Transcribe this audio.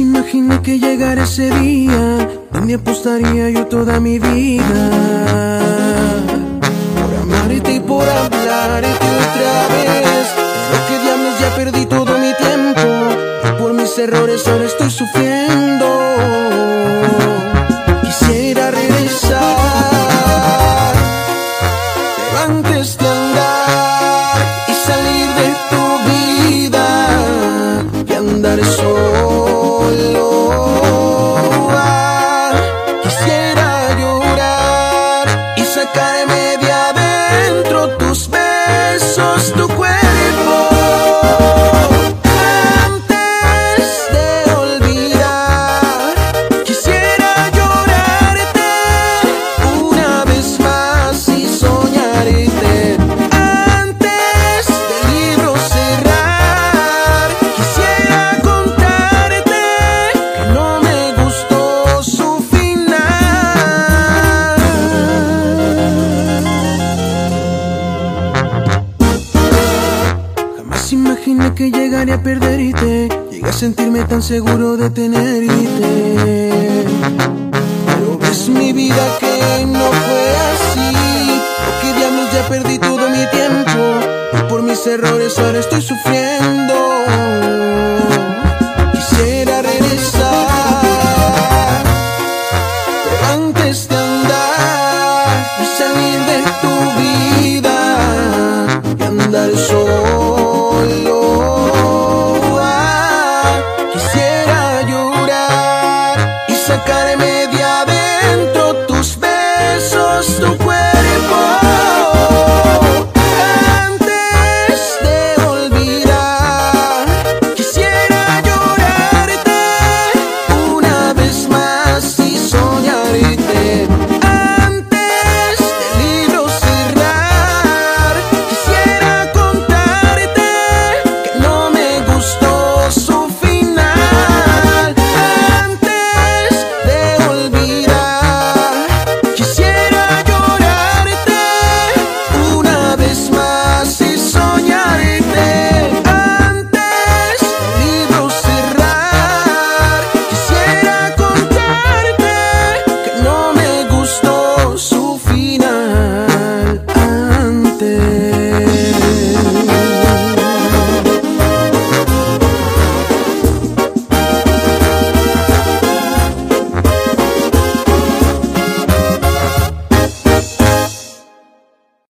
imaginé que llegara ese día donde apostaría yo toda mi vida. Por amarte y por hablarte otra vez. Lo que diablos ya perdí todo mi tiempo. Por mis errores ahora estoy sufriendo. Quisiera regresar. Pero antes de andar y salir de tu vida y andar solo. Y sacarme de adentro que llegaré a perderte. Llegué a sentirme tan seguro de tenerte. Pero ves mi vida que no fue así. Porque diablos ya perdí todo mi tiempo. Y por mis errores ahora estoy sufriendo. Quisiera regresar. Pero antes de andar y salir de tu vida y andar solo. just a